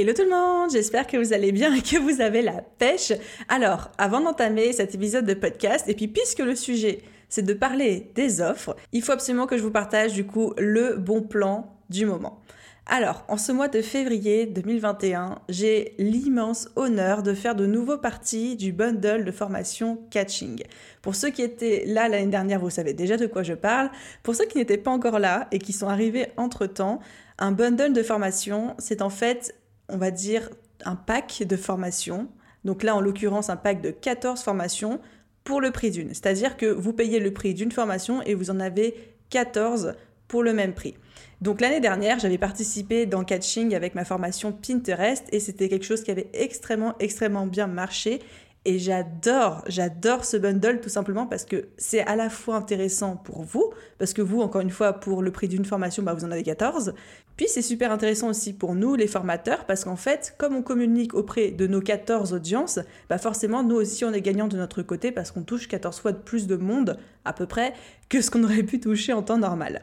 Hello tout le monde, j'espère que vous allez bien et que vous avez la pêche. Alors, avant d'entamer cet épisode de podcast, et puis puisque le sujet c'est de parler des offres, il faut absolument que je vous partage du coup le bon plan du moment. Alors, en ce mois de février 2021, j'ai l'immense honneur de faire de nouveau partie du bundle de formation Catching. Pour ceux qui étaient là l'année dernière, vous savez déjà de quoi je parle. Pour ceux qui n'étaient pas encore là et qui sont arrivés entre-temps, un bundle de formation, c'est en fait, on va dire, un pack de formation. Donc là, en l'occurrence, un pack de 14 formations pour le prix d'une. C'est-à-dire que vous payez le prix d'une formation et vous en avez 14 pour le même prix. Donc l'année dernière, j'avais participé dans Catching avec ma formation Pinterest et c'était quelque chose qui avait extrêmement, extrêmement bien marché. Et j'adore, j'adore ce bundle tout simplement parce que c'est à la fois intéressant pour vous, parce que vous, encore une fois, pour le prix d'une formation, bah, vous en avez 14. Puis c'est super intéressant aussi pour nous, les formateurs, parce qu'en fait, comme on communique auprès de nos 14 audiences, bah forcément, nous aussi, on est gagnant de notre côté parce qu'on touche 14 fois de plus de monde, à peu près, que ce qu'on aurait pu toucher en temps normal.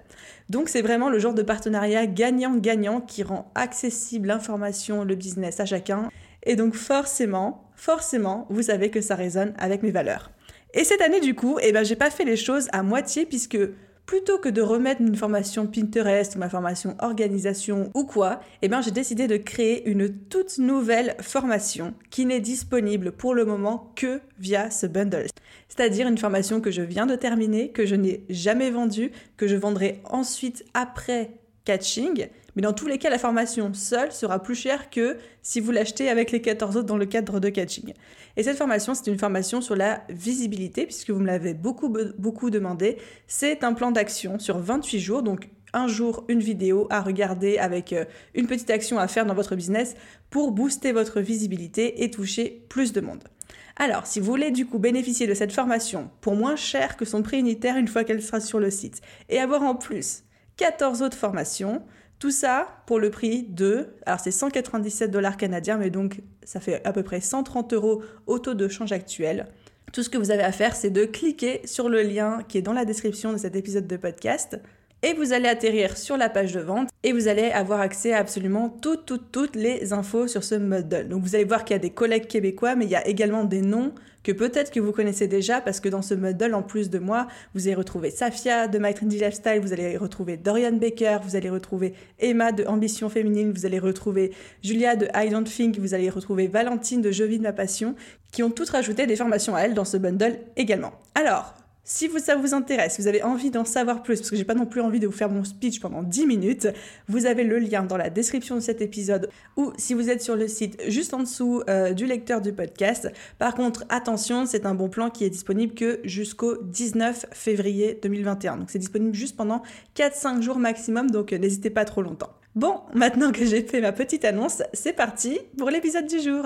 Donc c'est vraiment le genre de partenariat gagnant-gagnant qui rend accessible l'information, le business à chacun. Et donc forcément, forcément, vous savez que ça résonne avec mes valeurs. Et cette année, du coup, eh ben, j'ai pas fait les choses à moitié puisque plutôt que de remettre une formation Pinterest ou ma formation organisation ou quoi, eh ben, j'ai décidé de créer une toute nouvelle formation qui n'est disponible pour le moment que via ce bundle. C'est-à-dire une formation que je viens de terminer, que je n'ai jamais vendue, que je vendrai ensuite après catching mais dans tous les cas, la formation seule sera plus chère que si vous l'achetez avec les 14 autres dans le cadre de catching. Et cette formation, c'est une formation sur la visibilité, puisque vous me l'avez beaucoup, beaucoup demandé. C'est un plan d'action sur 28 jours, donc un jour, une vidéo à regarder avec euh, une petite action à faire dans votre business pour booster votre visibilité et toucher plus de monde. Alors, si vous voulez du coup bénéficier de cette formation pour moins cher que son prix unitaire une fois qu'elle sera sur le site et avoir en plus 14 autres formations, tout ça pour le prix de, alors c'est 197 dollars canadiens, mais donc ça fait à peu près 130 euros au taux de change actuel. Tout ce que vous avez à faire, c'est de cliquer sur le lien qui est dans la description de cet épisode de podcast et vous allez atterrir sur la page de vente et vous allez avoir accès à absolument toutes, toutes, toutes les infos sur ce modèle. Donc vous allez voir qu'il y a des collègues québécois, mais il y a également des noms que peut-être que vous connaissez déjà parce que dans ce modèle, en plus de moi, vous allez retrouver Safia de My Trendy Lifestyle, vous allez retrouver Dorian Baker, vous allez retrouver Emma de Ambition Féminine, vous allez retrouver Julia de I Don't Think, vous allez retrouver Valentine de Je vis de ma passion, qui ont toutes rajouté des formations à elles dans ce bundle également. Alors, si ça vous intéresse, vous avez envie d'en savoir plus, parce que j'ai pas non plus envie de vous faire mon speech pendant 10 minutes, vous avez le lien dans la description de cet épisode ou si vous êtes sur le site juste en dessous euh, du lecteur du podcast. Par contre, attention, c'est un bon plan qui est disponible que jusqu'au 19 février 2021. Donc c'est disponible juste pendant 4-5 jours maximum, donc euh, n'hésitez pas trop longtemps. Bon, maintenant que j'ai fait ma petite annonce, c'est parti pour l'épisode du jour.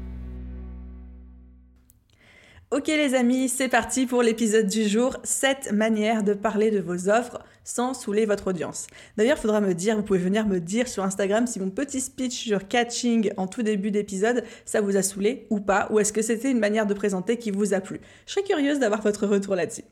Ok les amis, c'est parti pour l'épisode du jour, 7 manières de parler de vos offres sans saouler votre audience. D'ailleurs, il faudra me dire, vous pouvez venir me dire sur Instagram si mon petit speech sur catching en tout début d'épisode, ça vous a saoulé ou pas, ou est-ce que c'était une manière de présenter qui vous a plu? Je serais curieuse d'avoir votre retour là-dessus.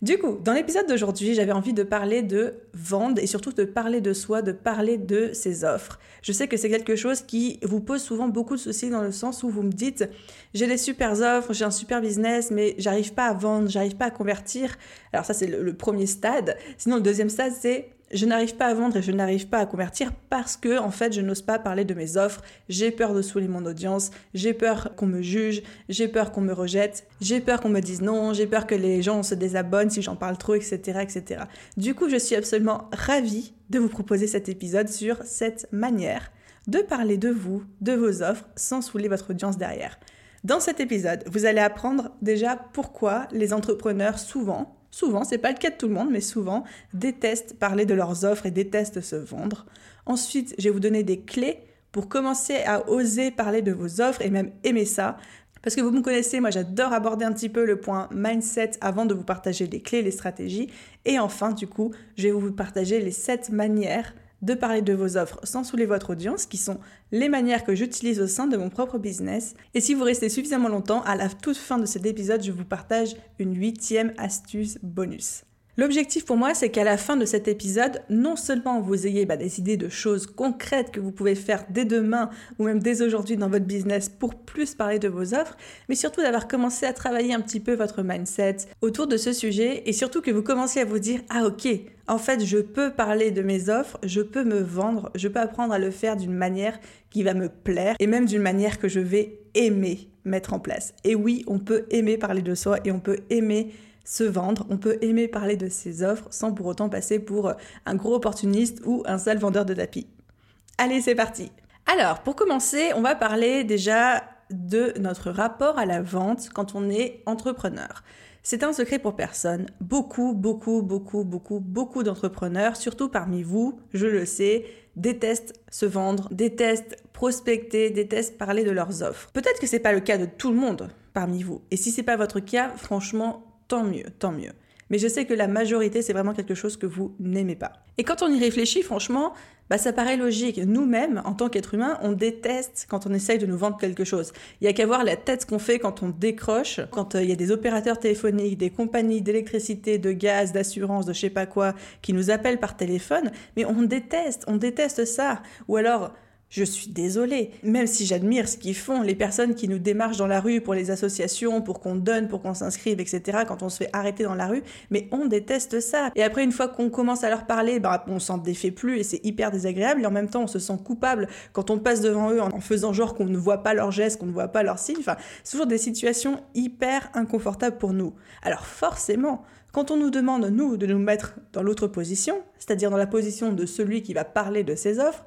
Du coup, dans l'épisode d'aujourd'hui, j'avais envie de parler de vendre et surtout de parler de soi, de parler de ses offres. Je sais que c'est quelque chose qui vous pose souvent beaucoup de soucis dans le sens où vous me dites j'ai des super offres, j'ai un super business, mais j'arrive pas à vendre, j'arrive pas à convertir. Alors ça c'est le, le premier stade. Sinon le deuxième stade c'est je n'arrive pas à vendre et je n'arrive pas à convertir parce que en fait je n'ose pas parler de mes offres, j'ai peur de saouler mon audience, j'ai peur qu'on me juge, j'ai peur qu'on me rejette, j'ai peur qu'on me dise non, j'ai peur que les gens se désabonnent si j'en parle trop, etc., etc. Du coup, je suis absolument ravie de vous proposer cet épisode sur cette manière de parler de vous, de vos offres, sans saouler votre audience derrière. Dans cet épisode, vous allez apprendre déjà pourquoi les entrepreneurs souvent, souvent, c'est pas le cas de tout le monde, mais souvent, détestent parler de leurs offres et détestent se vendre. Ensuite, je vais vous donner des clés pour commencer à oser parler de vos offres et même aimer ça. Parce que vous me connaissez, moi j'adore aborder un petit peu le point mindset avant de vous partager les clés, les stratégies. Et enfin, du coup, je vais vous partager les 7 manières de parler de vos offres sans saouler votre audience, qui sont les manières que j'utilise au sein de mon propre business. Et si vous restez suffisamment longtemps, à la toute fin de cet épisode, je vous partage une huitième astuce bonus. L'objectif pour moi, c'est qu'à la fin de cet épisode, non seulement vous ayez bah, des idées de choses concrètes que vous pouvez faire dès demain ou même dès aujourd'hui dans votre business pour plus parler de vos offres, mais surtout d'avoir commencé à travailler un petit peu votre mindset autour de ce sujet et surtout que vous commenciez à vous dire ah ok, en fait je peux parler de mes offres, je peux me vendre, je peux apprendre à le faire d'une manière qui va me plaire et même d'une manière que je vais aimer mettre en place. Et oui, on peut aimer parler de soi et on peut aimer se vendre, on peut aimer parler de ses offres sans pour autant passer pour un gros opportuniste ou un sale vendeur de tapis. Allez, c'est parti Alors, pour commencer, on va parler déjà de notre rapport à la vente quand on est entrepreneur. C'est un secret pour personne. Beaucoup, beaucoup, beaucoup, beaucoup, beaucoup d'entrepreneurs, surtout parmi vous, je le sais, détestent se vendre, détestent prospecter, détestent parler de leurs offres. Peut-être que c'est pas le cas de tout le monde parmi vous. Et si c'est pas votre cas, franchement, tant mieux, tant mieux. Mais je sais que la majorité, c'est vraiment quelque chose que vous n'aimez pas. Et quand on y réfléchit, franchement, bah, ça paraît logique. Nous-mêmes, en tant qu'êtres humains, on déteste quand on essaye de nous vendre quelque chose. Il y a qu'à voir la tête qu'on fait quand on décroche, quand euh, il y a des opérateurs téléphoniques, des compagnies d'électricité, de gaz, d'assurance, de je sais pas quoi, qui nous appellent par téléphone. Mais on déteste, on déteste ça. Ou alors, je suis désolée, même si j'admire ce qu'ils font, les personnes qui nous démarchent dans la rue pour les associations, pour qu'on donne, pour qu'on s'inscrive, etc., quand on se fait arrêter dans la rue, mais on déteste ça. Et après, une fois qu'on commence à leur parler, bah, on s'en défait plus et c'est hyper désagréable, et en même temps, on se sent coupable quand on passe devant eux en faisant genre qu'on ne voit pas leurs gestes, qu'on ne voit pas leurs signes. Enfin, c'est toujours des situations hyper inconfortables pour nous. Alors forcément, quand on nous demande, nous, de nous mettre dans l'autre position, c'est-à-dire dans la position de celui qui va parler de ses offres,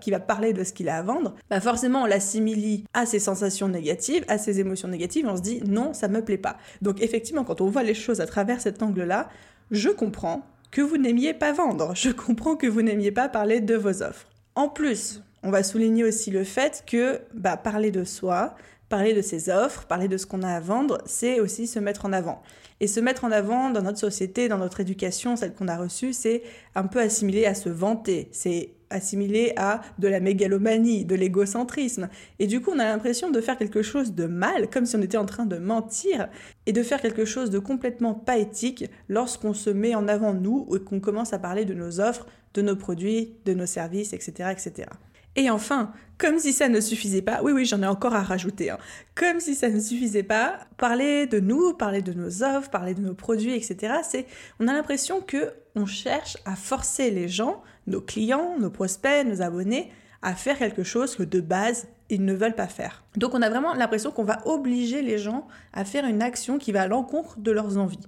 qui va parler de ce qu'il a à vendre, bah forcément on l'assimile à ses sensations négatives, à ses émotions négatives, on se dit non, ça me plaît pas. Donc effectivement, quand on voit les choses à travers cet angle-là, je comprends que vous n'aimiez pas vendre, je comprends que vous n'aimiez pas parler de vos offres. En plus, on va souligner aussi le fait que bah, parler de soi, parler de ses offres, parler de ce qu'on a à vendre, c'est aussi se mettre en avant. Et se mettre en avant dans notre société, dans notre éducation, celle qu'on a reçue, c'est un peu assimilé à se vanter. C'est assimilé à de la mégalomanie, de l'égocentrisme. Et du coup, on a l'impression de faire quelque chose de mal, comme si on était en train de mentir, et de faire quelque chose de complètement pas éthique lorsqu'on se met en avant nous et qu'on commence à parler de nos offres, de nos produits, de nos services, etc. etc. Et enfin, comme si ça ne suffisait pas, oui oui j'en ai encore à rajouter, hein. comme si ça ne suffisait pas, parler de nous, parler de nos offres, parler de nos produits, etc. C'est, on a l'impression que on cherche à forcer les gens, nos clients, nos prospects, nos abonnés, à faire quelque chose que de base ils ne veulent pas faire. Donc on a vraiment l'impression qu'on va obliger les gens à faire une action qui va à l'encontre de leurs envies.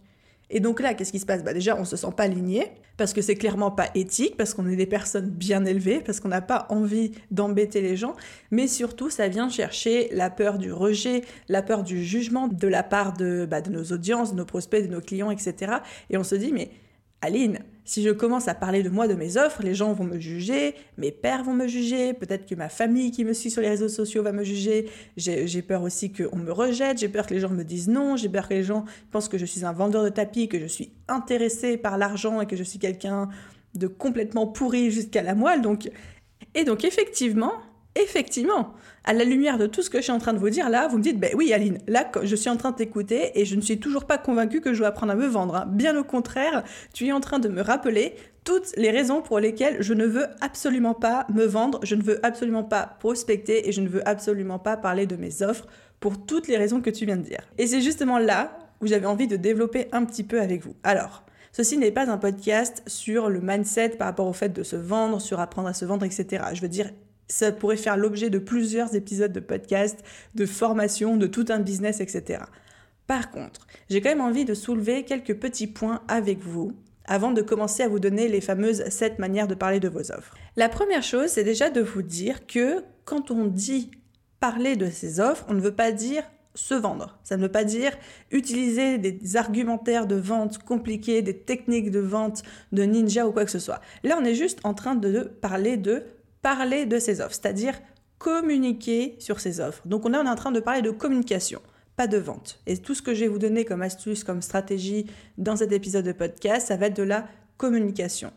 Et donc là, qu'est-ce qui se passe? Bah Déjà, on se sent pas aligné, parce que c'est clairement pas éthique, parce qu'on est des personnes bien élevées, parce qu'on n'a pas envie d'embêter les gens, mais surtout, ça vient chercher la peur du rejet, la peur du jugement de la part de, bah, de nos audiences, de nos prospects, de nos clients, etc. Et on se dit, mais Aline, si je commence à parler de moi, de mes offres, les gens vont me juger, mes pères vont me juger, peut-être que ma famille qui me suit sur les réseaux sociaux va me juger, j'ai peur aussi qu'on me rejette, j'ai peur que les gens me disent non, j'ai peur que les gens pensent que je suis un vendeur de tapis, que je suis intéressé par l'argent et que je suis quelqu'un de complètement pourri jusqu'à la moelle. Donc... Et donc effectivement, effectivement, à la lumière de tout ce que je suis en train de vous dire là, vous me dites, ben oui Aline, là je suis en train de t'écouter et je ne suis toujours pas convaincue que je dois apprendre à me vendre. Hein. Bien au contraire, tu es en train de me rappeler toutes les raisons pour lesquelles je ne veux absolument pas me vendre, je ne veux absolument pas prospecter et je ne veux absolument pas parler de mes offres pour toutes les raisons que tu viens de dire. Et c'est justement là où j'avais envie de développer un petit peu avec vous. Alors, Ceci n'est pas un podcast sur le mindset par rapport au fait de se vendre, sur apprendre à se vendre, etc. Je veux dire, ça pourrait faire l'objet de plusieurs épisodes de podcast, de formation, de tout un business, etc. Par contre, j'ai quand même envie de soulever quelques petits points avec vous avant de commencer à vous donner les fameuses 7 manières de parler de vos offres. La première chose, c'est déjà de vous dire que quand on dit parler de ses offres, on ne veut pas dire se vendre. Ça ne veut pas dire utiliser des argumentaires de vente compliqués, des techniques de vente de ninja ou quoi que ce soit. Là, on est juste en train de parler de parler de ses offres, c'est-à-dire communiquer sur ses offres. Donc on est en train de parler de communication, pas de vente. Et tout ce que je vais vous donner comme astuce, comme stratégie dans cet épisode de podcast, ça va être de la communication.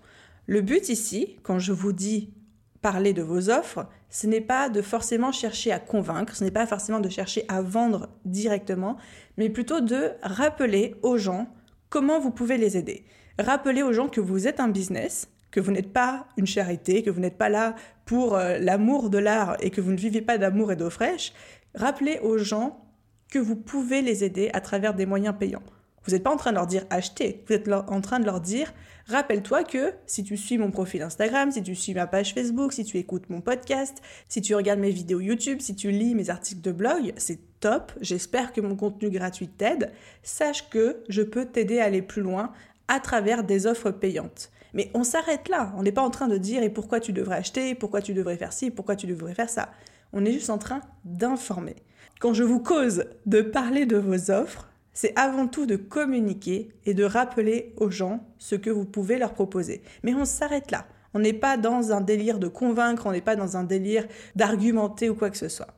Le but ici, quand je vous dis parler de vos offres, ce n'est pas de forcément chercher à convaincre, ce n'est pas forcément de chercher à vendre directement, mais plutôt de rappeler aux gens comment vous pouvez les aider. Rappeler aux gens que vous êtes un business, que vous n'êtes pas une charité, que vous n'êtes pas là pour euh, l'amour de l'art et que vous ne vivez pas d'amour et d'eau fraîche. Rappelez aux gens que vous pouvez les aider à travers des moyens payants. Vous n'êtes pas en train de leur dire acheter, vous êtes en train de leur dire rappelle-toi que si tu suis mon profil Instagram, si tu suis ma page Facebook, si tu écoutes mon podcast, si tu regardes mes vidéos YouTube, si tu lis mes articles de blog, c'est top, j'espère que mon contenu gratuit t'aide. Sache que je peux t'aider à aller plus loin à travers des offres payantes. Mais on s'arrête là, on n'est pas en train de dire et pourquoi tu devrais acheter, pourquoi tu devrais faire ci, pourquoi tu devrais faire ça. On est juste en train d'informer. Quand je vous cause de parler de vos offres, c'est avant tout de communiquer et de rappeler aux gens ce que vous pouvez leur proposer. Mais on s'arrête là. On n'est pas dans un délire de convaincre, on n'est pas dans un délire d'argumenter ou quoi que ce soit.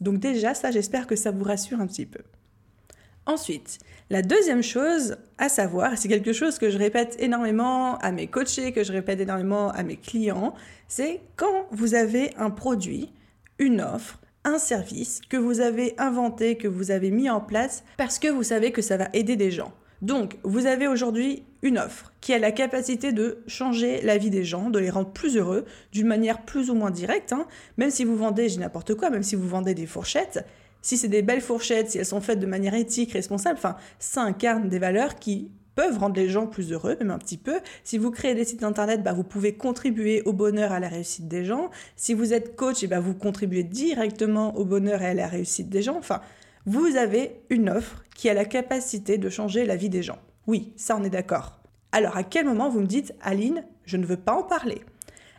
Donc déjà, ça, j'espère que ça vous rassure un petit peu. Ensuite, la deuxième chose à savoir, c'est quelque chose que je répète énormément à mes coachés, que je répète énormément à mes clients, c'est quand vous avez un produit, une offre, un service que vous avez inventé, que vous avez mis en place parce que vous savez que ça va aider des gens. Donc, vous avez aujourd'hui une offre qui a la capacité de changer la vie des gens, de les rendre plus heureux d'une manière plus ou moins directe. Hein. Même si vous vendez, n'importe quoi, même si vous vendez des fourchettes, si c'est des belles fourchettes, si elles sont faites de manière éthique, responsable, enfin, ça incarne des valeurs qui peuvent rendre les gens plus heureux, même un petit peu. Si vous créez des sites internet, bah, vous pouvez contribuer au bonheur, à la réussite des gens. Si vous êtes coach, et bah, vous contribuez directement au bonheur et à la réussite des gens. Enfin, vous avez une offre qui a la capacité de changer la vie des gens. Oui, ça on est d'accord. Alors à quel moment vous me dites, Aline, je ne veux pas en parler?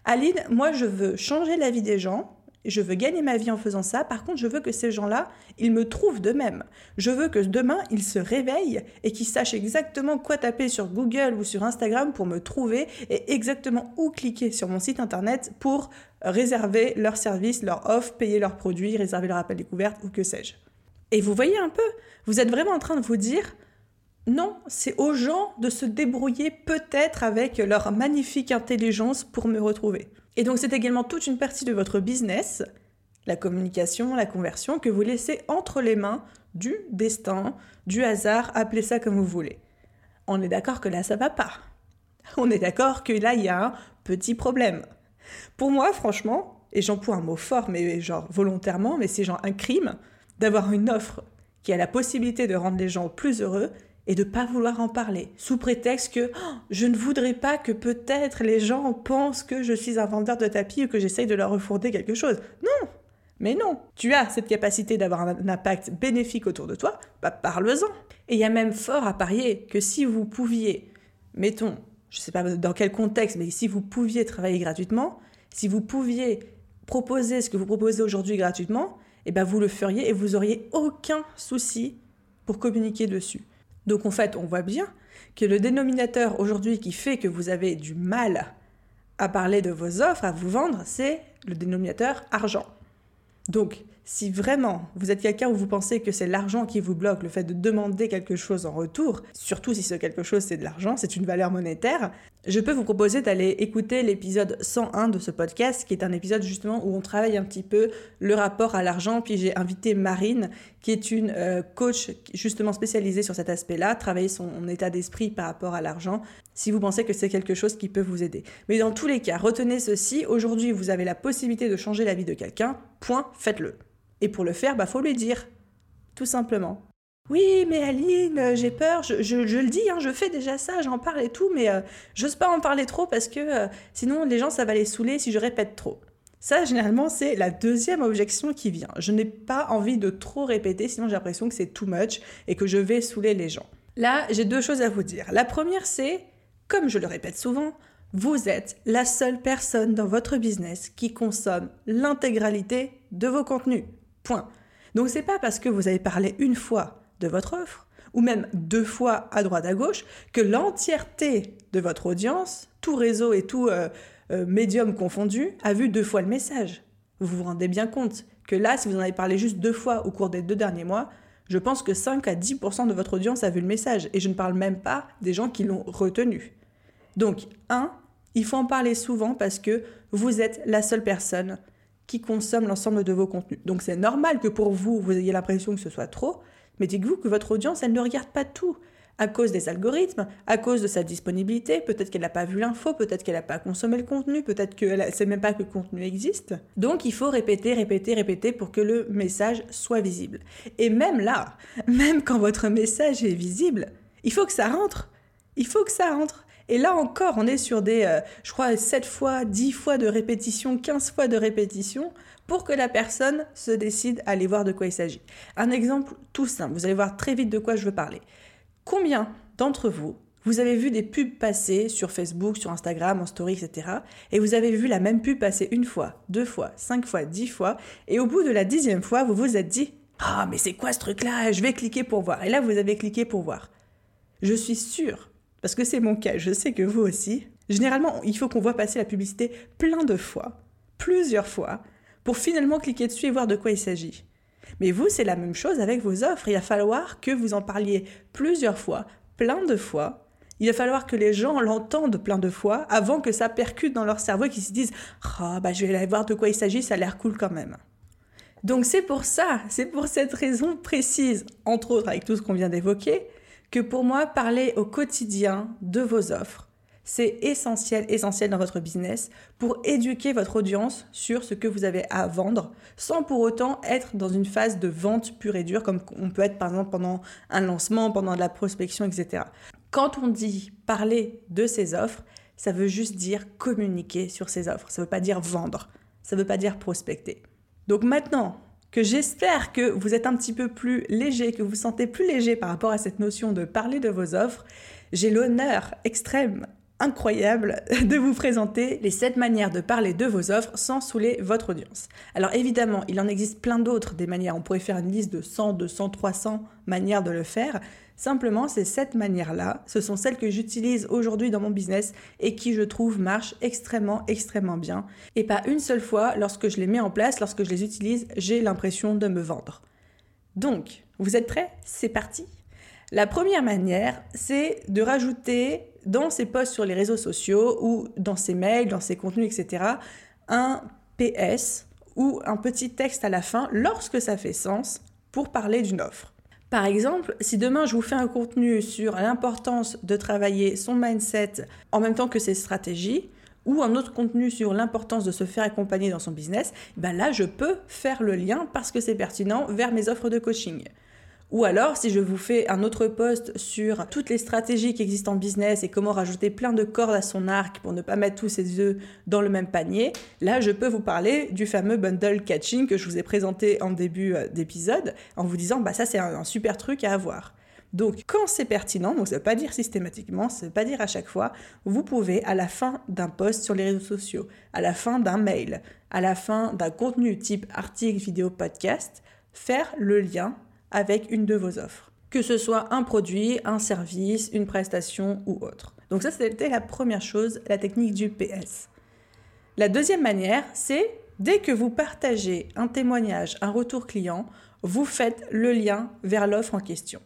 Aline, moi je veux changer la vie des gens, je veux gagner ma vie en faisant ça. Par contre, je veux que ces gens-là, ils me trouvent d'eux-mêmes. Je veux que demain, ils se réveillent et qu'ils sachent exactement quoi taper sur Google ou sur Instagram pour me trouver et exactement où cliquer sur mon site internet pour réserver leurs services, leurs offres, payer leurs produits, réserver leur appel découverte ou que sais-je. Et vous voyez un peu, vous êtes vraiment en train de vous dire, non, c'est aux gens de se débrouiller peut-être avec leur magnifique intelligence pour me retrouver. Et donc c'est également toute une partie de votre business, la communication, la conversion, que vous laissez entre les mains du destin, du hasard, appelez ça comme vous voulez. On est d'accord que là ça va pas. On est d'accord que là il y a un petit problème. Pour moi, franchement, et j'emploie un mot fort, mais genre volontairement, mais c'est genre un crime d'avoir une offre qui a la possibilité de rendre les gens plus heureux et de pas vouloir en parler, sous prétexte que oh, je ne voudrais pas que peut-être les gens pensent que je suis un vendeur de tapis ou que j'essaye de leur refourder quelque chose. Non Mais non Tu as cette capacité d'avoir un impact bénéfique autour de toi, bah parle-en Et il y a même fort à parier que si vous pouviez, mettons, je ne sais pas dans quel contexte, mais si vous pouviez travailler gratuitement, si vous pouviez proposer ce que vous proposez aujourd'hui gratuitement, eh ben vous le feriez et vous auriez aucun souci pour communiquer dessus. Donc en fait, on voit bien que le dénominateur aujourd'hui qui fait que vous avez du mal à parler de vos offres, à vous vendre, c'est le dénominateur argent. Donc si vraiment vous êtes quelqu'un où vous pensez que c'est l'argent qui vous bloque, le fait de demander quelque chose en retour, surtout si ce quelque chose c'est de l'argent, c'est une valeur monétaire, je peux vous proposer d'aller écouter l'épisode 101 de ce podcast, qui est un épisode justement où on travaille un petit peu le rapport à l'argent. Puis j'ai invité Marine, qui est une euh, coach justement spécialisée sur cet aspect-là, travailler son état d'esprit par rapport à l'argent, si vous pensez que c'est quelque chose qui peut vous aider. Mais dans tous les cas, retenez ceci, aujourd'hui vous avez la possibilité de changer la vie de quelqu'un, point, faites-le. Et pour le faire, bah faut lui dire, tout simplement. Oui, mais Aline, euh, j'ai peur, je, le dis, hein, je fais déjà ça, j'en parle et tout, mais euh, j'ose pas en parler trop parce que sinon les gens, ça va les saouler si je répète trop. Ça, généralement, c'est la deuxième objection qui vient. Je n'ai pas envie de trop répéter, sinon j'ai l'impression que c'est too much et que je vais saouler les gens. Là, j'ai deux choses à vous dire. La première, c'est, comme je le répète souvent, vous êtes la seule personne dans votre business qui consomme l'intégralité de vos contenus. Point. Donc c'est pas parce que vous avez parlé une fois de votre offre ou même deux fois à droite à gauche que l'entièreté de votre audience, tout réseau et tout euh, euh, médium confondu, a vu deux fois le message. Vous vous rendez bien compte que là, si vous en avez parlé juste deux fois au cours des deux derniers mois, je pense que 5 à 10% de votre audience a vu le message. Et je ne parle même pas des gens qui l'ont retenu. Donc, un, il faut en parler souvent parce que vous êtes la seule personne qui consomme l'ensemble de vos contenus. Donc c'est normal que pour vous, vous ayez l'impression que ce soit trop, mais dites-vous que votre audience, elle ne regarde pas tout à cause des algorithmes, à cause de sa disponibilité, peut-être qu'elle n'a pas vu l'info, peut-être qu'elle n'a pas consommé le contenu, peut-être qu'elle ne sait même pas que le contenu existe. Donc il faut répéter, répéter, répéter pour que le message soit visible. Et même là, même quand votre message est visible, il faut que ça rentre. Il faut que ça rentre. Et là encore, on est sur des, euh, je crois, 7 fois, 10 fois de répétition, 15 fois de répétition pour que la personne se décide à aller voir de quoi il s'agit. Un exemple tout simple, vous allez voir très vite de quoi je veux parler. Combien d'entre vous, vous avez vu des pubs passer sur Facebook, sur Instagram, en story, etc. Et vous avez vu la même pub passer une fois, deux fois, cinq fois, dix fois. Et au bout de la dixième fois, vous vous êtes dit Ah, mais c'est quoi ce truc-là? Je vais cliquer pour voir. Et là, vous avez cliqué pour voir. Je suis sûre parce que c'est mon cas, je sais que vous aussi. Généralement, il faut qu'on voit passer la publicité plein de fois, plusieurs fois, pour finalement cliquer dessus et voir de quoi il s'agit. Mais vous, c'est la même chose avec vos offres. Il va falloir que vous en parliez plusieurs fois, plein de fois. Il va falloir que les gens l'entendent plein de fois avant que ça percute dans leur cerveau et qu'ils se disent Ah, bah, je vais aller voir de quoi il s'agit, ça a l'air cool quand même. Donc c'est pour ça, c'est pour cette raison précise, entre autres avec tout ce qu'on vient d'évoquer, que pour moi, parler au quotidien de vos offres, c'est essentiel, essentiel dans votre business pour éduquer votre audience sur ce que vous avez à vendre, sans pour autant être dans une phase de vente pure et dure, comme on peut être par exemple pendant un lancement, pendant de la prospection, etc. Quand on dit parler de ses offres, ça veut juste dire communiquer sur ses offres. Ça ne veut pas dire vendre. Ça ne veut pas dire prospecter. Donc maintenant, que j'espère que vous êtes un petit peu plus léger, que vous vous sentez plus léger par rapport à cette notion de parler de vos offres, j'ai l'honneur extrême incroyable de vous présenter les 7 manières de parler de vos offres sans saouler votre audience. Alors évidemment, il en existe plein d'autres des manières. On pourrait faire une liste de 100, 200, 300 manières de le faire. Simplement, ces 7 manières-là, ce sont celles que j'utilise aujourd'hui dans mon business et qui, je trouve, marchent extrêmement, extrêmement bien. Et pas une seule fois, lorsque je les mets en place, lorsque je les utilise, j'ai l'impression de me vendre. Donc, vous êtes prêts? C'est parti la première manière, c'est de rajouter dans ses posts sur les réseaux sociaux ou dans ses mails, dans ses contenus, etc., un PS ou un petit texte à la fin lorsque ça fait sens pour parler d'une offre. Par exemple, si demain je vous fais un contenu sur l'importance de travailler son mindset en même temps que ses stratégies, ou un autre contenu sur l'importance de se faire accompagner dans son business, ben là je peux faire le lien parce que c'est pertinent vers mes offres de coaching. Ou alors, si je vous fais un autre post sur toutes les stratégies qui existent en business et comment rajouter plein de cordes à son arc pour ne pas mettre tous ses œufs dans le même panier, là, je peux vous parler du fameux bundle catching que je vous ai présenté en début euh, d'épisode en vous disant, bah ça, c'est un, super truc à avoir. Donc, quand c'est pertinent, donc ça ne veut pas dire systématiquement, ça ne veut pas dire à chaque fois, vous pouvez, à la fin d'un post sur les réseaux sociaux, à la fin d'un mail, à la fin d'un contenu type article, vidéo, podcast, faire le lien avec une de vos offres. Que ce soit un produit, un service, une prestation ou autre. Donc ça, c'était la première chose, la technique du PS. La deuxième manière, c'est dès que vous partagez un témoignage, un retour client, vous faites le lien vers l'offre en question.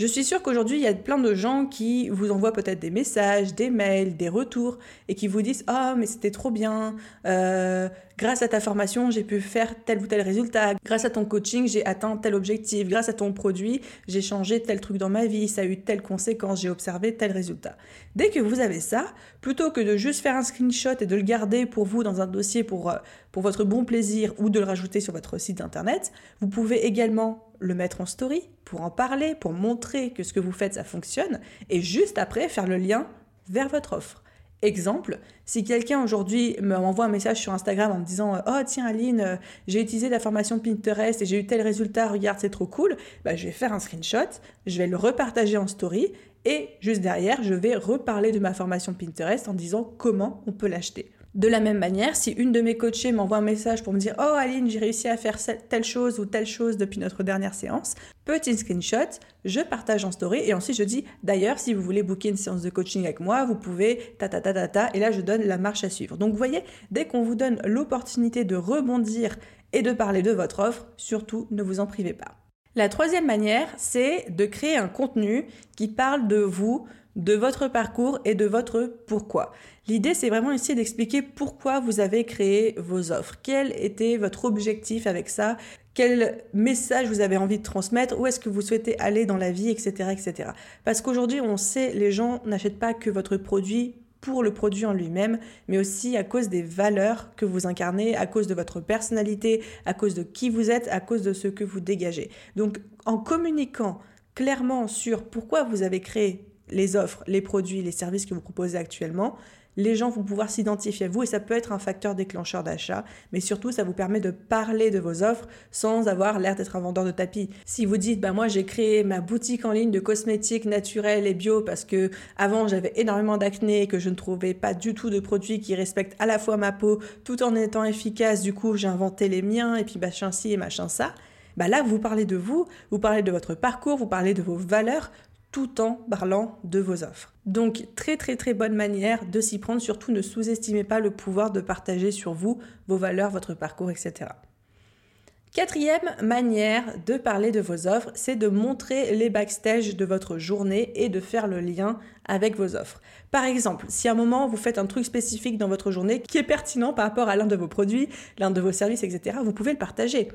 Je suis sûre qu'aujourd'hui, il y a plein de gens qui vous envoient peut-être des messages, des mails, des retours, et qui vous disent Ah, mais c'était trop bien, euh, grâce à ta formation, j'ai pu faire tel ou tel résultat, grâce à ton coaching, j'ai atteint tel objectif, grâce à ton produit, j'ai changé tel truc dans ma vie, ça a eu telle conséquence, j'ai observé tel résultat. Dès que vous avez ça, plutôt que de juste faire un screenshot et de le garder pour vous dans un dossier pour, euh, pour votre bon plaisir ou de le rajouter sur votre site internet, vous pouvez également le mettre en story, pour en parler, pour montrer que ce que vous faites, ça fonctionne, et juste après faire le lien vers votre offre. Exemple, si quelqu'un aujourd'hui me envoie un message sur Instagram en me disant Oh tiens Aline, euh, j'ai utilisé la formation Pinterest et j'ai eu tel résultat, regarde c'est trop cool, bah, je vais faire un screenshot, je vais le repartager en story et juste derrière je vais reparler de ma formation Pinterest en disant comment on peut l'acheter. De la même manière, si une de mes coachées m'envoie un message pour me dire Oh Aline, j'ai réussi à faire telle chose ou telle chose depuis notre dernière séance, petit screenshot, je partage en story et ensuite je dis D'ailleurs, si vous voulez booker une séance de coaching avec moi, vous pouvez ta ta ta ta ta et là je donne la marche à suivre. Donc vous voyez, dès qu'on vous donne l'opportunité de rebondir et de parler de votre offre, surtout ne vous en privez pas. La troisième manière, c'est de créer un contenu qui parle de vous, de votre parcours et de votre pourquoi. L'idée, c'est vraiment ici d'expliquer pourquoi vous avez créé vos offres. Quel était votre objectif avec ça? Quel message vous avez envie de transmettre? Où est-ce que vous souhaitez aller dans la vie, etc. etc. Parce qu'aujourd'hui, on sait, les gens n'achètent pas que votre produit pour le produit en lui-même, mais aussi à cause des valeurs que vous incarnez, à cause de votre personnalité, à cause de qui vous êtes, à cause de ce que vous dégagez. Donc en communiquant clairement sur pourquoi vous avez créé les offres, les produits, les services que vous proposez actuellement, les gens vont pouvoir s'identifier à vous et ça peut être un facteur déclencheur d'achat, mais surtout ça vous permet de parler de vos offres sans avoir l'air d'être un vendeur de tapis. Si vous dites bah moi j'ai créé ma boutique en ligne de cosmétiques naturels et bio parce que avant j'avais énormément d'acné et que je ne trouvais pas du tout de produits qui respectent à la fois ma peau tout en étant efficace, du coup j'ai inventé les miens et puis machin ci et machin ça. Bah là, vous parlez de vous, vous parlez de votre parcours, vous parlez de vos valeurs, tout en parlant de vos offres. Donc très très très bonne manière de s'y prendre, surtout ne sous-estimez pas le pouvoir de partager sur vous vos valeurs, votre parcours, etc. Quatrième manière de parler de vos offres, c'est de montrer les backstage de votre journée et de faire le lien avec vos offres. Par exemple, si à un moment vous faites un truc spécifique dans votre journée qui est pertinent par rapport à l'un de vos produits, l'un de vos services, etc., vous pouvez le partager.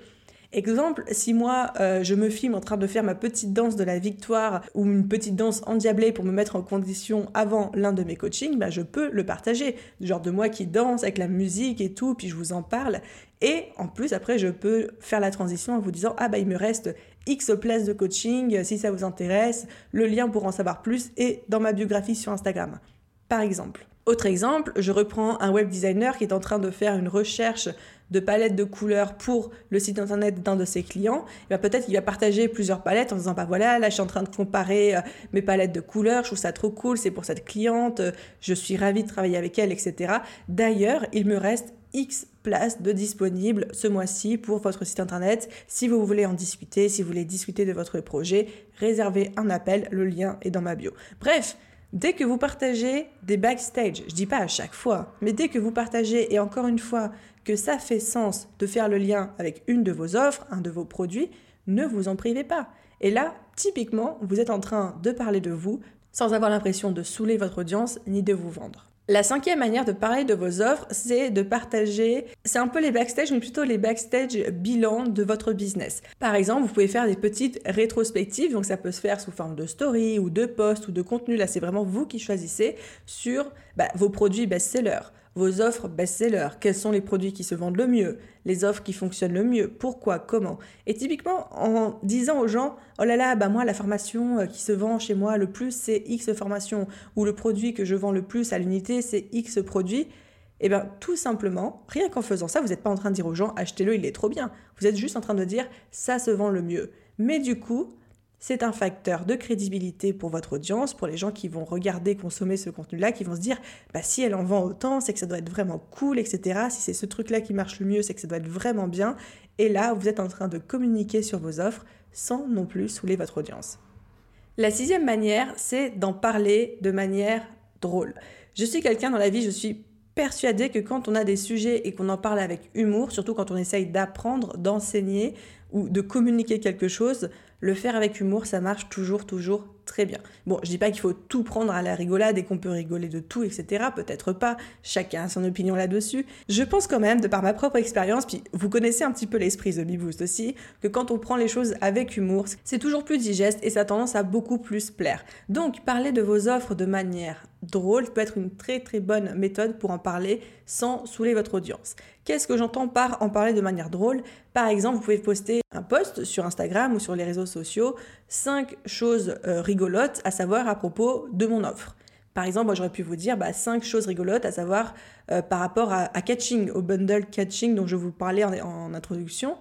Exemple, si moi euh, je me filme en train de faire ma petite danse de la victoire ou une petite danse endiablée pour me mettre en condition avant l'un de mes coachings, bah, je peux le partager. Genre de moi qui danse avec la musique et tout, puis je vous en parle. Et en plus, après, je peux faire la transition en vous disant Ah bah il me reste X places de coaching, si ça vous intéresse, le lien pour en savoir plus est dans ma biographie sur Instagram. Par exemple. Autre exemple, je reprends un web designer qui est en train de faire une recherche de palettes de couleurs pour le site internet d'un de ses clients. Et peut-être qu'il va partager plusieurs palettes en disant bah voilà, là je suis en train de comparer euh, mes palettes de couleurs, je trouve ça trop cool, c'est pour cette cliente, euh, je suis ravie de travailler avec elle, etc. D'ailleurs, il me reste X places de disponibles ce mois-ci pour votre site internet. Si vous voulez en discuter, si vous voulez discuter de votre projet, réservez un appel, le lien est dans ma bio. Bref, Dès que vous partagez des backstage, je dis pas à chaque fois, mais dès que vous partagez, et encore une fois, que ça fait sens de faire le lien avec une de vos offres, un de vos produits, ne vous en privez pas. Et là, typiquement, vous êtes en train de parler de vous sans avoir l'impression de saouler votre audience ni de vous vendre. La cinquième manière de parler de vos offres, c'est de partager, c'est un peu les backstage, mais plutôt les backstage bilans de votre business. Par exemple, vous pouvez faire des petites rétrospectives, donc ça peut se faire sous forme de story ou de post ou de contenu, là c'est vraiment vous qui choisissez sur bah, vos produits best-sellers vos offres best-sellers, quels sont les produits qui se vendent le mieux, les offres qui fonctionnent le mieux, pourquoi, comment. Et typiquement, en disant aux gens, oh là là, bah moi, la formation euh, qui se vend chez moi le plus, c'est X formation, ou le produit que je vends le plus à l'unité, c'est X produit. Eh bien, tout simplement, rien qu'en faisant ça, vous n'êtes pas en train de dire aux gens, achetez-le, il est trop bien. Vous êtes juste en train de dire, ça se vend le mieux. Mais du coup, c'est un facteur de crédibilité pour votre audience, pour les gens qui vont regarder, consommer ce contenu-là, qui vont se dire, bah, si elle en vend autant, c'est que ça doit être vraiment cool, etc. Si c'est ce truc-là qui marche le mieux, c'est que ça doit être vraiment bien. Et là, vous êtes en train de communiquer sur vos offres sans non plus saouler votre audience. La sixième manière, c'est d'en parler de manière drôle. Je suis quelqu'un dans la vie, je suis persuadée que quand on a des sujets et qu'on en parle avec humour, surtout quand on essaye d'apprendre, d'enseigner ou de communiquer quelque chose, le faire avec humour, ça marche toujours, toujours très bien. Bon, je dis pas qu'il faut tout prendre à la rigolade et qu'on peut rigoler de tout, etc. Peut-être pas. Chacun a son opinion là-dessus. Je pense quand même, de par ma propre expérience, puis vous connaissez un petit peu l'esprit de Beboost aussi, que quand on prend les choses avec humour, c'est toujours plus digeste et ça a tendance à beaucoup plus plaire. Donc, parler de vos offres de manière drôle peut être une très très bonne méthode pour en parler sans saouler votre audience. Qu'est-ce que j'entends par en parler de manière drôle? Par exemple, vous pouvez poster un post sur Instagram ou sur les réseaux sociaux, 5 choses euh, rigolotes à savoir à propos de mon offre. Par exemple, moi j'aurais pu vous dire bah, 5 choses rigolotes à savoir euh, par rapport à, catching, au bundle catching dont je vous parlais en, en introduction.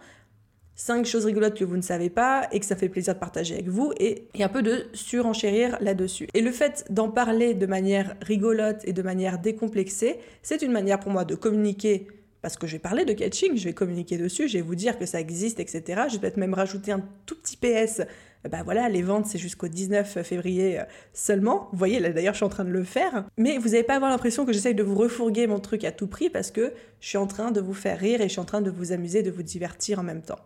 Cinq choses rigolotes que vous ne savez pas et que ça fait plaisir de partager avec vous et, un peu de surenchérir là-dessus. Et le fait d'en parler de manière rigolote et de manière décomplexée, c'est une manière pour moi de communiquer parce que je vais parler de catching, je vais communiquer dessus, je vais vous dire que ça existe, etc. Je vais peut-être même rajouter un tout petit PS. Bah voilà, les ventes, c'est jusqu'au 19 février euh, seulement. Vous voyez, là d'ailleurs, je suis en train de le faire. Mais vous n'allez pas avoir l'impression que j'essaye de vous refourguer mon truc à tout prix parce que je suis en train de vous faire rire et je suis en train de vous amuser, de vous divertir en même temps.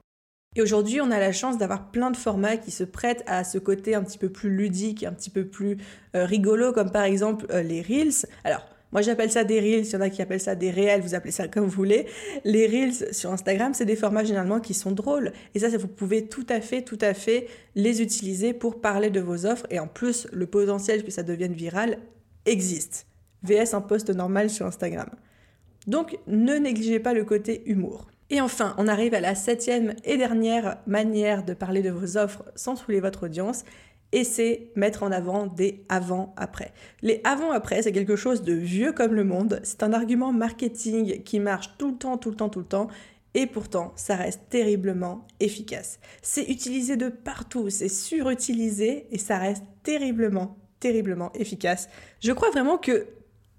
Et aujourd'hui, on a la chance d'avoir plein de formats qui se prêtent à ce côté un petit peu plus ludique, un petit peu plus euh, rigolo, comme par exemple euh, les Reels. Alors, moi, j'appelle ça des reels. S'il y en a qui appellent ça des réels, vous appelez ça comme vous voulez. Les reels sur Instagram, c'est des formats généralement qui sont drôles. Et ça, vous pouvez tout à fait, tout à fait les utiliser pour parler de vos offres. Et en plus, le potentiel que ça devienne viral existe. VS un post normal sur Instagram. Donc, ne négligez pas le côté humour. Et enfin, on arrive à la septième et dernière manière de parler de vos offres sans saouler votre audience, et c'est mettre en avant des avant-après. Les avant-après, c'est quelque chose de vieux comme le monde, c'est un argument marketing qui marche tout le temps, tout le temps, tout le temps, et pourtant, ça reste terriblement efficace. C'est utilisé de partout, c'est surutilisé, et ça reste terriblement, terriblement efficace. Je crois vraiment que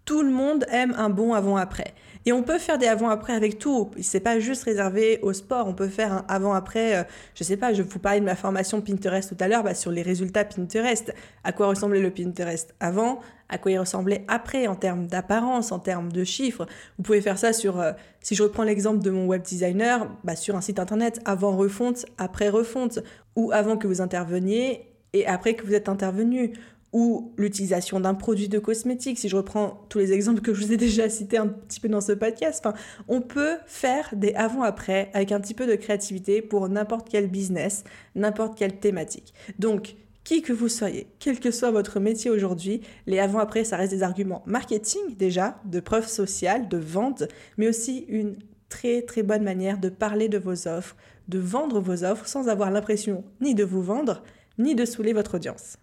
tout le monde aime un bon avant-après. Et on peut faire des avant-après avec tout. C'est pas juste réservé au sport. On peut faire un avant-après. Euh, je sais pas, je vous parlais de ma formation Pinterest tout à l'heure, bah, sur les résultats Pinterest. À quoi ressemblait le Pinterest avant? À quoi il ressemblait après en termes d'apparence, en termes de chiffres? Vous pouvez faire ça sur, euh, si je reprends l'exemple de mon web designer, bah, sur un site internet, avant refonte, après refonte, ou avant que vous interveniez et après que vous êtes intervenu ou l'utilisation d'un produit de cosmétique, si je reprends tous les exemples que je vous ai déjà cités un petit peu dans ce podcast, enfin, on peut faire des avant-après avec un petit peu de créativité pour n'importe quel business, n'importe quelle thématique. Donc, qui que vous soyez, quel que soit votre métier aujourd'hui, les avant-après, ça reste des arguments marketing déjà, de preuve sociale, de vente, mais aussi une très très bonne manière de parler de vos offres, de vendre vos offres sans avoir l'impression ni de vous vendre, ni de saouler votre audience.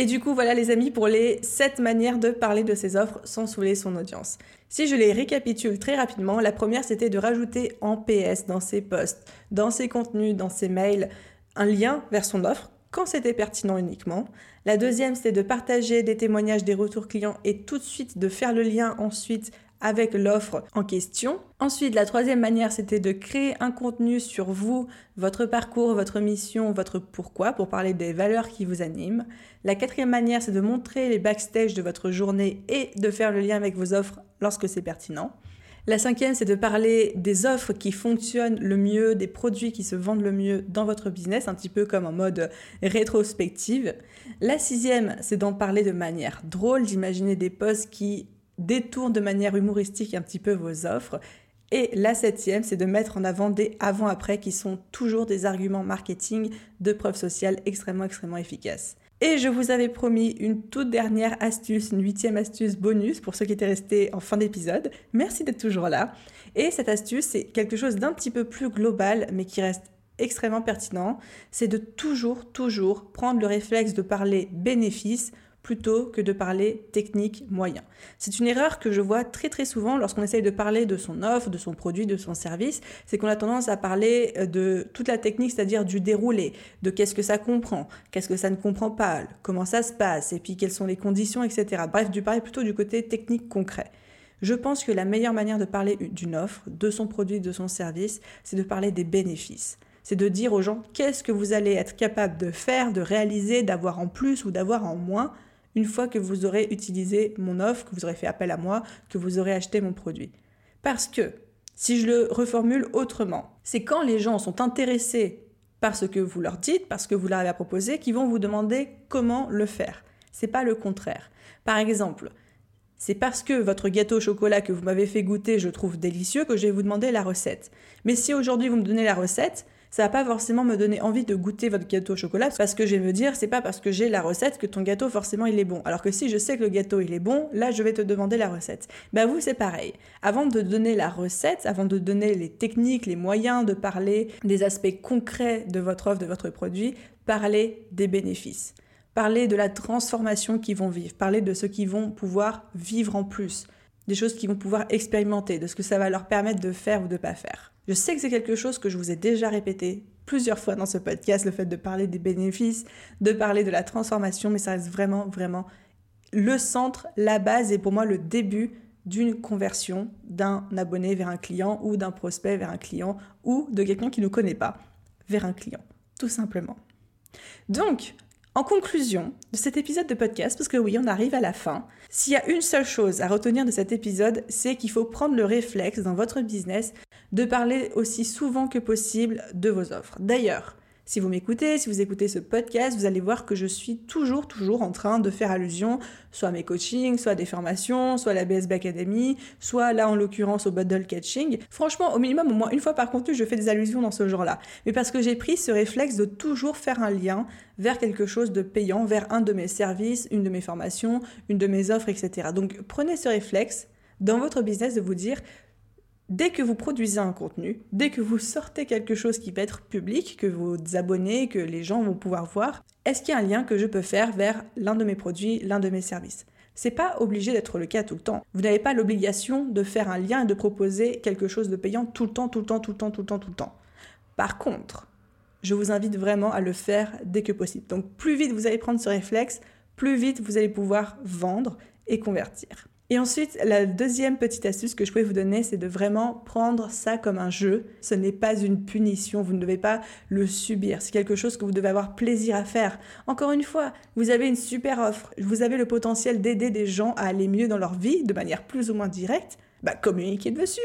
Et du coup, voilà les amis pour les 7 manières de parler de ses offres sans saouler son audience. Si je les récapitule très rapidement, la première c'était de rajouter en PS dans ses posts, dans ses contenus, dans ses mails, un lien vers son offre quand c'était pertinent uniquement. La deuxième, c'était de partager des témoignages des retours clients et tout de suite de faire le lien ensuite avec l'offre en question. Ensuite, la troisième manière, c'était de créer un contenu sur vous, votre parcours, votre mission, votre pourquoi, pour parler des valeurs qui vous animent. La quatrième manière, c'est de montrer les backstage de votre journée et de faire le lien avec vos offres lorsque c'est pertinent. La cinquième, c'est de parler des offres qui fonctionnent le mieux, des produits qui se vendent le mieux dans votre business, un petit peu comme en mode rétrospective. La sixième, c'est d'en parler de manière drôle, d'imaginer des posts qui détourne de manière humoristique un petit peu vos offres. Et la septième, c'est de mettre en avant des avant-après qui sont toujours des arguments marketing de preuve sociale extrêmement, extrêmement efficaces. Et je vous avais promis une toute dernière astuce, une huitième astuce bonus pour ceux qui étaient restés en fin d'épisode. Merci d'être toujours là. Et cette astuce, c'est quelque chose d'un petit peu plus global, mais qui reste extrêmement pertinent. C'est de toujours, toujours prendre le réflexe de parler bénéfices plutôt que de parler technique moyen. C'est une erreur que je vois très très souvent lorsqu'on essaye de parler de son offre, de son produit, de son service, c'est qu'on a tendance à parler euh, de toute la technique, c'est-à-dire du déroulé, de qu'est-ce que ça comprend, qu'est-ce que ça ne comprend pas, comment ça se passe, et puis quelles sont les conditions, etc. Bref, du parler plutôt du côté technique concret. Je pense que la meilleure manière de parler d'une offre, de son produit, de son service, c'est de parler des bénéfices c'est de dire aux gens qu'est-ce que vous allez être capable de faire, de réaliser, d'avoir en plus ou d'avoir en moins une fois que vous aurez utilisé mon offre, que vous aurez fait appel à moi, que vous aurez acheté mon produit. Parce que, si je le reformule autrement, c'est quand les gens sont intéressés par ce que vous leur dites, parce que vous leur avez proposé, qu'ils vont vous demander comment le faire. C'est pas le contraire. Par exemple, c'est parce que votre gâteau au chocolat que vous m'avez fait goûter, je trouve délicieux, que je vais vous demander la recette. Mais si aujourd'hui vous me donnez la recette, ça va pas forcément me donner envie de goûter votre gâteau au chocolat parce que je vais me dire c'est pas parce que j'ai la recette que ton gâteau forcément il est bon. Alors que si je sais que le gâteau il est bon, là je vais te demander la recette. Bah vous c'est pareil. Avant de donner la recette, avant de donner les techniques, les moyens de parler des aspects concrets de votre offre, de votre produit, parlez des bénéfices. Parlez de la transformation qu'ils vont vivre, parlez de ce qu'ils vont pouvoir vivre en plus, des choses qu'ils vont pouvoir expérimenter, de ce que ça va leur permettre de faire ou de pas faire. Je sais que c'est quelque chose que je vous ai déjà répété plusieurs fois dans ce podcast, le fait de parler des bénéfices, de parler de la transformation, mais ça reste vraiment, vraiment le centre, la base et pour moi le début d'une conversion d'un abonné vers un client ou d'un prospect vers un client ou de quelqu'un qui ne connaît pas vers un client, tout simplement. Donc, en conclusion de cet épisode de podcast, parce que oui, on arrive à la fin, s'il y a une seule chose à retenir de cet épisode, c'est qu'il faut prendre le réflexe dans votre business de parler aussi souvent que possible de vos offres. D'ailleurs, si vous m'écoutez, si vous écoutez ce podcast, vous allez voir que je suis toujours, toujours en train de faire allusion soit à mes coachings, soit à des formations, soit à la BSB Academy, soit là en l'occurrence au bundle catching. Franchement, au minimum, au moins une fois par contenu, je fais des allusions dans ce genre-là. Mais parce que j'ai pris ce réflexe de toujours faire un lien vers quelque chose de payant, vers un de mes services, une de mes formations, une de mes offres, etc. Donc prenez ce réflexe dans votre business de vous dire Dès que vous produisez un contenu, dès que vous sortez quelque chose qui peut être public, que vos abonnés, que les gens vont pouvoir voir, est-ce qu'il y a un lien que je peux faire vers l'un de mes produits, l'un de mes services? C'est pas obligé d'être le cas tout le temps. Vous n'avez pas l'obligation de faire un lien et de proposer quelque chose de payant tout le temps, tout le temps, tout le temps, tout le temps, tout le temps. Par contre, je vous invite vraiment à le faire dès que possible. Donc plus vite vous allez prendre ce réflexe, plus vite vous allez pouvoir vendre et convertir. Et ensuite, la deuxième petite astuce que je pouvais vous donner, c'est de vraiment prendre ça comme un jeu. Ce n'est pas une punition, vous ne devez pas le subir. C'est quelque chose que vous devez avoir plaisir à faire. Encore une fois, vous avez une super offre, vous avez le potentiel d'aider des gens à aller mieux dans leur vie de manière plus ou moins directe. Bah, communiquez dessus.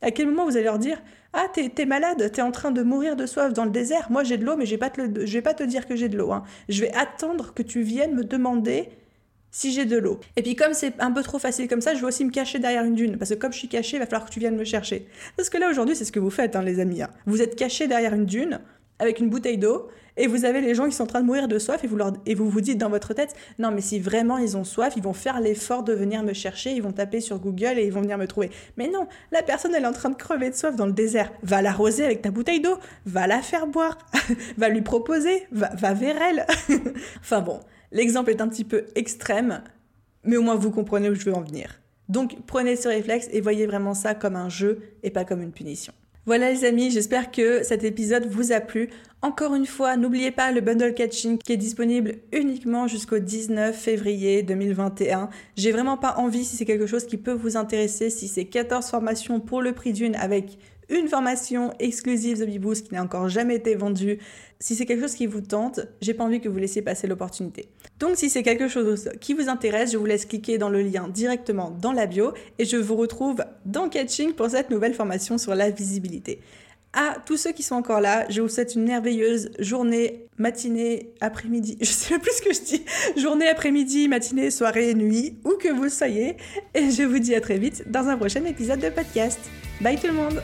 À quel moment vous allez leur dire Ah, t'es es malade, t'es en train de mourir de soif dans le désert. Moi, j'ai de l'eau, mais je ne vais pas te dire que j'ai de l'eau. Hein. Je vais attendre que tu viennes me demander si j'ai de l'eau. Et puis comme c'est un peu trop facile comme ça, je vais aussi me cacher derrière une dune. Parce que comme je suis caché, il va falloir que tu viennes me chercher. Parce que là aujourd'hui, c'est ce que vous faites, hein, les amis. Hein. Vous êtes caché derrière une dune avec une bouteille d'eau et vous avez les gens qui sont en train de mourir de soif et vous, vous dites dans votre tête, non mais si vraiment ils ont soif, ils vont faire l'effort de venir me chercher, ils vont taper sur Google et ils vont venir me trouver. Mais non, la personne elle est en train de crever de soif dans le désert. Va l'arroser avec ta bouteille d'eau, va la faire boire, va lui proposer, va, va vers elle. enfin bon, L'exemple est un petit peu extrême, mais au moins vous comprenez où je veux en venir. Donc prenez ce réflexe et voyez vraiment ça comme un jeu et pas comme une punition. Voilà les amis, j'espère que cet épisode vous a plu. Encore une fois, n'oubliez pas le bundle catching qui est disponible uniquement jusqu'au 19 février 2021. J'ai vraiment pas envie si c'est quelque chose qui peut vous intéresser, si c'est 14 formations pour le prix d'une avec une formation exclusive The Beboost qui n'a encore jamais été vendue. Si c'est quelque chose qui vous tente, j'ai pas envie que vous laissiez passer l'opportunité. Donc si c'est quelque chose qui vous intéresse, je vous laisse cliquer dans le lien directement dans la bio et je vous retrouve dans Catching pour cette nouvelle formation sur la visibilité. À tous ceux qui sont encore là, je vous souhaite une merveilleuse journée, matinée, après-midi. Je sais plus ce que je dis. Journée, après-midi, matinée, soirée, nuit, où que vous soyez. Et je vous dis à très vite dans un prochain épisode de podcast. Bye tout le monde